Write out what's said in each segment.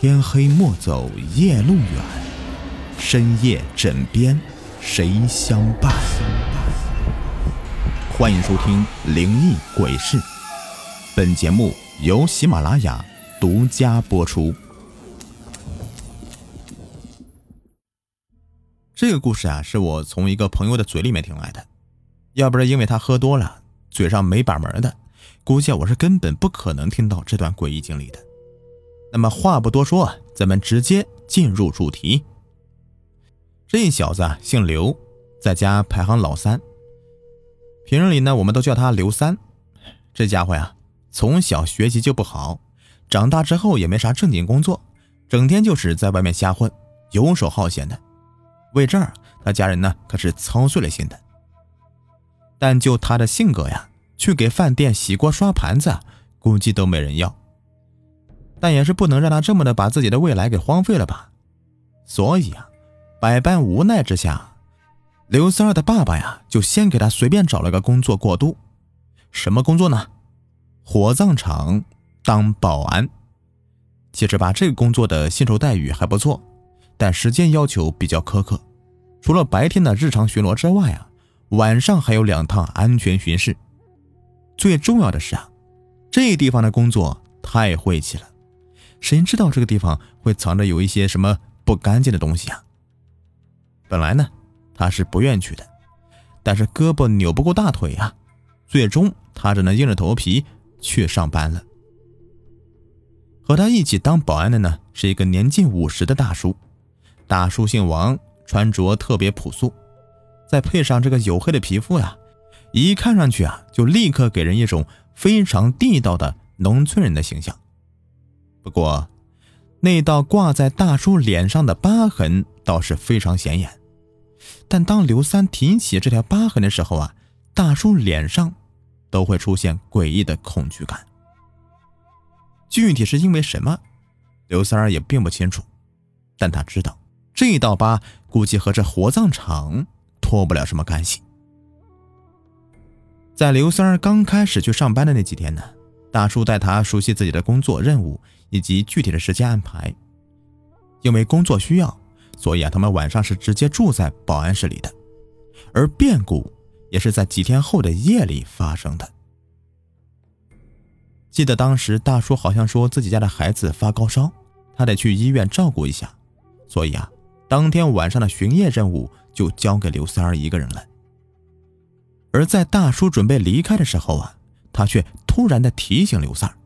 天黑莫走夜路远，深夜枕边谁相伴？欢迎收听《灵异鬼事》，本节目由喜马拉雅独家播出。这个故事啊，是我从一个朋友的嘴里面听来的。要不是因为他喝多了，嘴上没把门的，估计我是根本不可能听到这段诡异经历的。那么话不多说，咱们直接进入主题。这小子姓刘，在家排行老三。平日里呢，我们都叫他刘三。这家伙呀，从小学习就不好，长大之后也没啥正经工作，整天就是在外面瞎混，游手好闲的。为这儿，他家人呢可是操碎了心的。但就他的性格呀，去给饭店洗锅刷盘子，估计都没人要。但也是不能让他这么的把自己的未来给荒废了吧？所以啊，百般无奈之下，刘三儿的爸爸呀，就先给他随便找了个工作过渡。什么工作呢？火葬场当保安。其实吧，这个工作的薪酬待遇还不错，但时间要求比较苛刻。除了白天的日常巡逻之外啊，晚上还有两趟安全巡视。最重要的是啊，这地方的工作太晦气了。谁知道这个地方会藏着有一些什么不干净的东西啊？本来呢，他是不愿去的，但是胳膊扭不过大腿啊，最终他只能硬着头皮去上班了。和他一起当保安的呢，是一个年近五十的大叔。大叔姓王，穿着特别朴素，再配上这个黝黑的皮肤呀，一看上去啊，就立刻给人一种非常地道的农村人的形象。不过，那道挂在大叔脸上的疤痕倒是非常显眼。但当刘三提起这条疤痕的时候啊，大叔脸上都会出现诡异的恐惧感。具体是因为什么，刘三儿也并不清楚。但他知道，这道疤估计和这火葬场脱不了什么干系。在刘三儿刚开始去上班的那几天呢，大叔带他熟悉自己的工作任务。以及具体的时间安排，因为工作需要，所以啊，他们晚上是直接住在保安室里的。而变故也是在几天后的夜里发生的。记得当时大叔好像说自己家的孩子发高烧，他得去医院照顾一下，所以啊，当天晚上的巡夜任务就交给刘三儿一个人了。而在大叔准备离开的时候啊，他却突然的提醒刘三儿。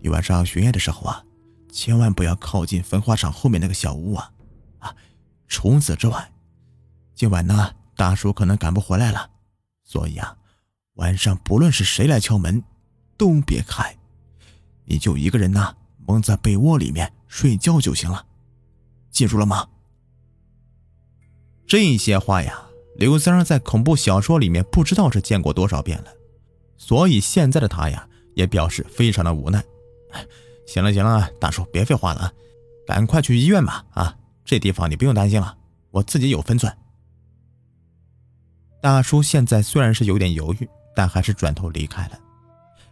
你晚上巡夜的时候啊，千万不要靠近焚化厂后面那个小屋啊！啊，除此之外，今晚呢，大叔可能赶不回来了，所以啊，晚上不论是谁来敲门，都别开，你就一个人呢，蒙在被窝里面睡觉就行了，记住了吗？这些话呀，刘三儿在恐怖小说里面不知道是见过多少遍了，所以现在的他呀，也表示非常的无奈。行了行了，大叔别废话了，赶快去医院吧！啊，这地方你不用担心了，我自己有分寸。大叔现在虽然是有点犹豫，但还是转头离开了。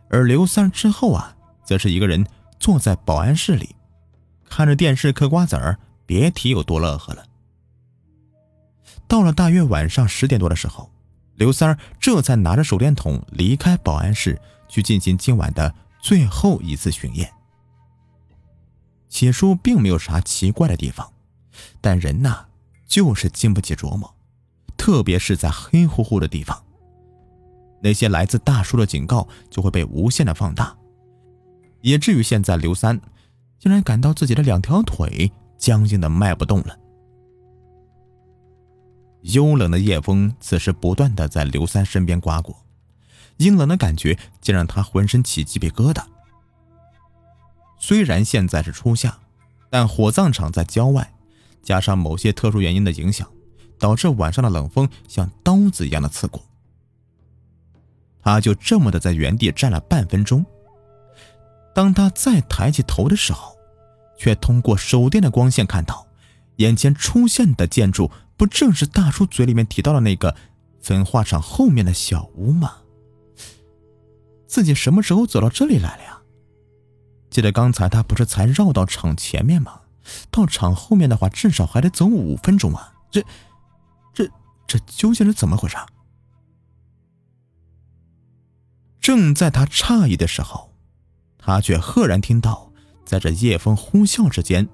而刘三之后啊，则是一个人坐在保安室里，看着电视嗑瓜子儿，别提有多乐呵了。到了大约晚上十点多的时候，刘三儿这才拿着手电筒离开保安室，去进行今晚的。最后一次巡夜，起初并没有啥奇怪的地方，但人呐就是经不起琢磨，特别是在黑乎乎的地方，那些来自大叔的警告就会被无限的放大，以至于现在刘三竟然感到自己的两条腿僵硬的迈不动了。幽冷的夜风此时不断的在刘三身边刮过。阴冷的感觉竟让他浑身起鸡皮疙瘩。虽然现在是初夏，但火葬场在郊外，加上某些特殊原因的影响，导致晚上的冷风像刀子一样的刺骨。他就这么的在原地站了半分钟。当他再抬起头的时候，却通过手电的光线看到，眼前出现的建筑不正是大叔嘴里面提到的那个焚化厂后面的小屋吗？自己什么时候走到这里来了呀？记得刚才他不是才绕到场前面吗？到场后面的话，至少还得走五分钟啊！这、这、这究竟是怎么回事？正在他诧异的时候，他却赫然听到，在这夜风呼啸之间，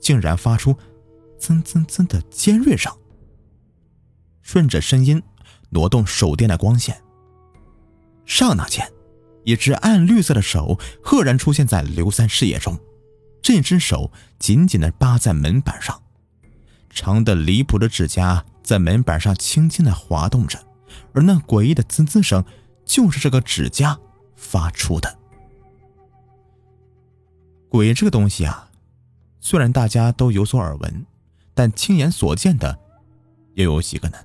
竟然发出“噌噌噌”的尖锐声。顺着声音挪动手电的光线，刹那间。一只暗绿色的手赫然出现在刘三视野中，这只手紧紧地扒在门板上，长的离谱的指甲在门板上轻轻地滑动着，而那诡异的滋滋声就是这个指甲发出的。鬼这个东西啊，虽然大家都有所耳闻，但亲眼所见的又有几个呢？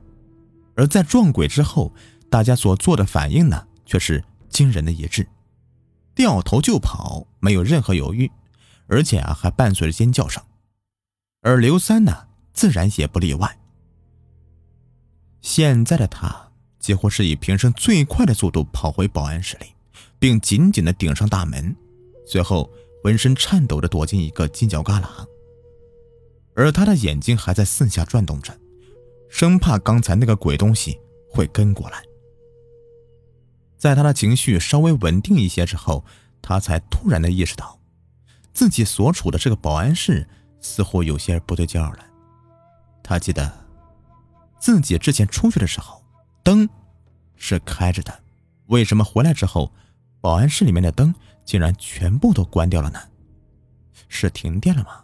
而在撞鬼之后，大家所做的反应呢，却是。惊人的一致，掉头就跑，没有任何犹豫，而且啊还伴随着尖叫声。而刘三呢，自然也不例外。现在的他几乎是以平生最快的速度跑回保安室里，并紧紧的顶上大门，随后浑身颤抖的躲进一个犄角旮旯。而他的眼睛还在四下转动着，生怕刚才那个鬼东西会跟过来。在他的情绪稍微稳定一些之后，他才突然的意识到，自己所处的这个保安室似乎有些不对劲儿了。他记得，自己之前出去的时候，灯是开着的，为什么回来之后，保安室里面的灯竟然全部都关掉了呢？是停电了吗？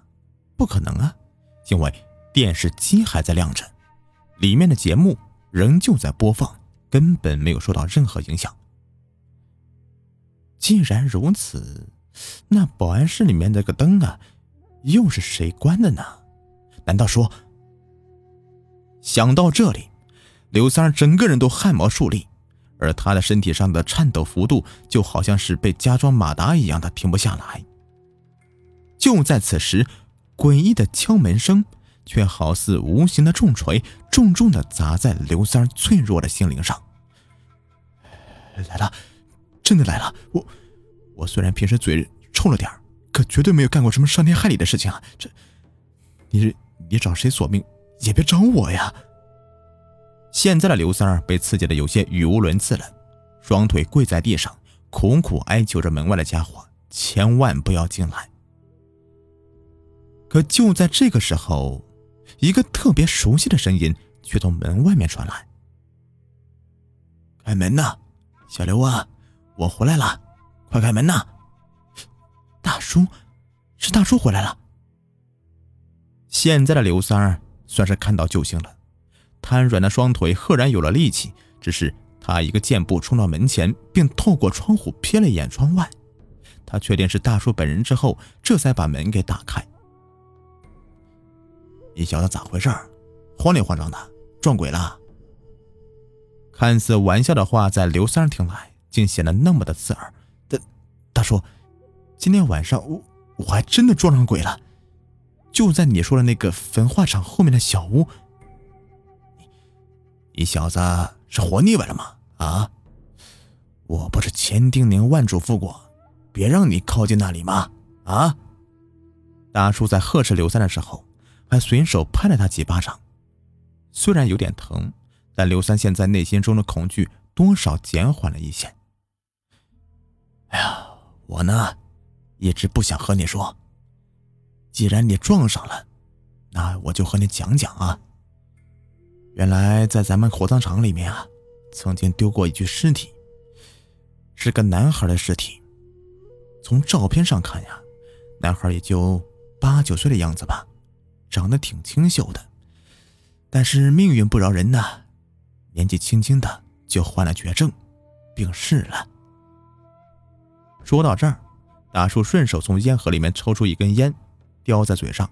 不可能啊，因为电视机还在亮着，里面的节目仍旧在播放，根本没有受到任何影响。既然如此，那保安室里面那个灯啊，又是谁关的呢？难道说……想到这里，刘三整个人都汗毛竖立，而他的身体上的颤抖幅度就好像是被加装马达一样的停不下来。就在此时，诡异的敲门声却好似无形的重锤，重重的砸在刘三脆弱的心灵上。来了。真的来了！我，我虽然平时嘴臭了点可绝对没有干过什么伤天害理的事情啊！这，你你找谁索命也别找我呀！现在的刘三儿被刺激的有些语无伦次了，双腿跪在地上，苦苦哀求着门外的家伙千万不要进来。可就在这个时候，一个特别熟悉的声音却从门外面传来：“开门呐，小刘啊！”我回来了，快开门呐！大叔，是大叔回来了。现在的刘三儿算是看到救星了，瘫软的双腿赫然有了力气。只是他一个箭步冲到门前，并透过窗户瞥了一眼窗外。他确定是大叔本人之后，这才把门给打开。你小子咋回事？慌里慌张的，撞鬼了？看似玩笑的话，在刘三听来。竟显得那么的刺耳。大大叔，今天晚上我我还真的撞上鬼了，就在你说的那个焚化厂后面的小屋。你你小子是活腻歪了吗？啊！我不是千叮咛万嘱咐过，别让你靠近那里吗？啊！大叔在呵斥刘三的时候，还随手拍了他几巴掌，虽然有点疼，但刘三现在内心中的恐惧多少减缓了一些。哎呀，我呢，一直不想和你说。既然你撞上了，那我就和你讲讲啊。原来在咱们火葬场里面啊，曾经丢过一具尸体，是个男孩的尸体。从照片上看呀，男孩也就八九岁的样子吧，长得挺清秀的。但是命运不饶人呐，年纪轻轻的就患了绝症，病逝了。说到这儿，大叔顺手从烟盒里面抽出一根烟，叼在嘴上。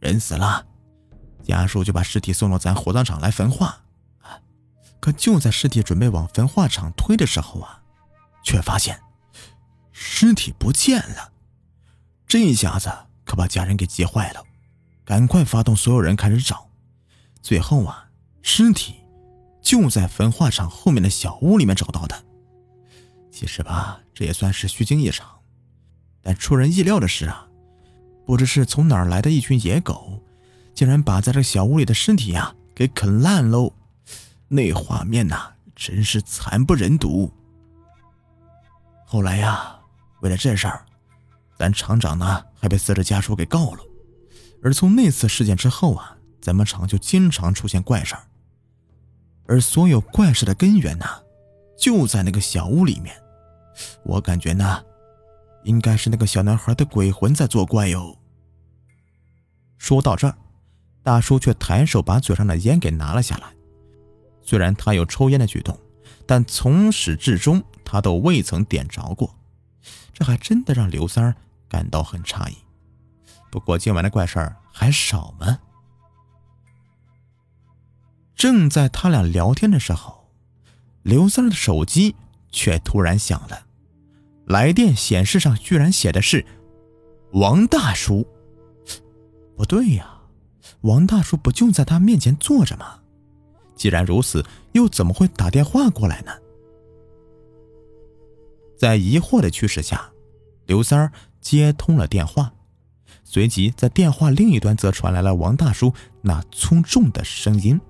人死了，家属就把尸体送到咱火葬场来焚化。可就在尸体准备往焚化场推的时候啊，却发现尸体不见了。这一下子可把家人给急坏了，赶快发动所有人开始找。最后啊，尸体。就在焚化厂后面的小屋里面找到的。其实吧，这也算是虚惊一场。但出人意料的是啊，不知是从哪儿来的一群野狗，竟然把在这小屋里的尸体呀给啃烂喽！那画面呐，真是惨不忍睹。后来呀，为了这事儿，咱厂长呢还被死者家属给告了。而从那次事件之后啊，咱们厂就经常出现怪事儿。而所有怪事的根源呢，就在那个小屋里面。我感觉呢。应该是那个小男孩的鬼魂在作怪哟。说到这儿，大叔却抬手把嘴上的烟给拿了下来。虽然他有抽烟的举动，但从始至终他都未曾点着过，这还真的让刘三儿感到很诧异。不过今晚的怪事儿还少吗？正在他俩聊天的时候，刘三的手机却突然响了。来电显示上居然写的是王大叔，不对呀，王大叔不就在他面前坐着吗？既然如此，又怎么会打电话过来呢？在疑惑的驱使下，刘三儿接通了电话，随即在电话另一端则传来了王大叔那粗重的声音：“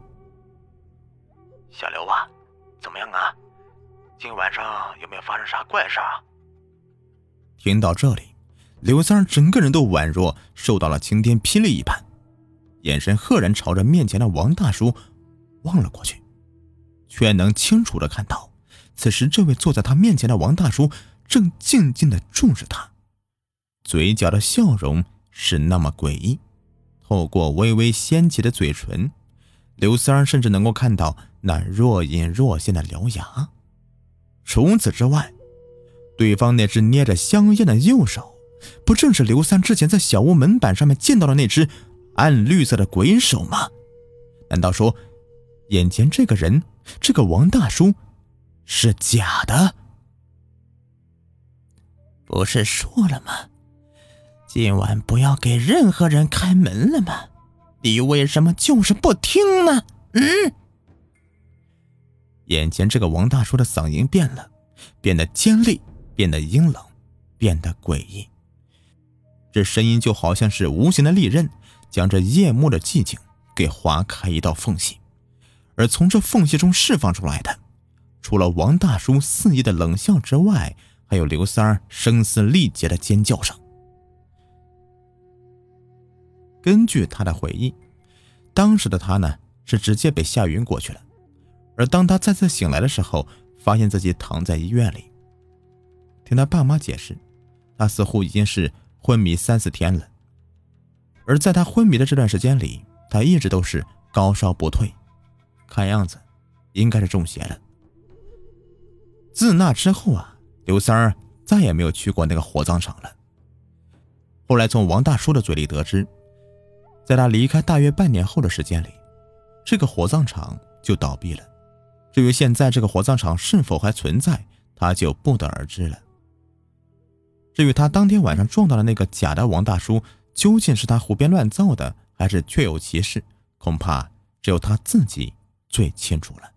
小刘啊，怎么样啊？今晚上有没有发生啥怪事啊？”听到这里，刘三整个人都宛若受到了晴天霹雳一般，眼神赫然朝着面前的王大叔望了过去，却能清楚的看到，此时这位坐在他面前的王大叔正静静的注视他，嘴角的笑容是那么诡异，透过微微掀起的嘴唇，刘三甚至能够看到那若隐若现的獠牙。除此之外，对方那只捏着香烟的右手，不正是刘三之前在小屋门板上面见到的那只暗绿色的鬼手吗？难道说，眼前这个人，这个王大叔，是假的？不是说了吗？今晚不要给任何人开门了吗？你为什么就是不听呢？嗯。眼前这个王大叔的嗓音变了，变得尖利。变得阴冷，变得诡异。这声音就好像是无形的利刃，将这夜幕的寂静给划开一道缝隙。而从这缝隙中释放出来的，除了王大叔肆意的冷笑之外，还有刘三儿声嘶力竭的尖叫声。根据他的回忆，当时的他呢是直接被吓晕过去了。而当他再次醒来的时候，发现自己躺在医院里。听他爸妈解释，他似乎已经是昏迷三四天了。而在他昏迷的这段时间里，他一直都是高烧不退，看样子应该是中邪了。自那之后啊，刘三儿再也没有去过那个火葬场了。后来从王大叔的嘴里得知，在他离开大约半年后的时间里，这个火葬场就倒闭了。至于现在这个火葬场是否还存在，他就不得而知了。至于他当天晚上撞到的那个假的王大叔，究竟是他胡编乱造的，还是确有其事，恐怕只有他自己最清楚了。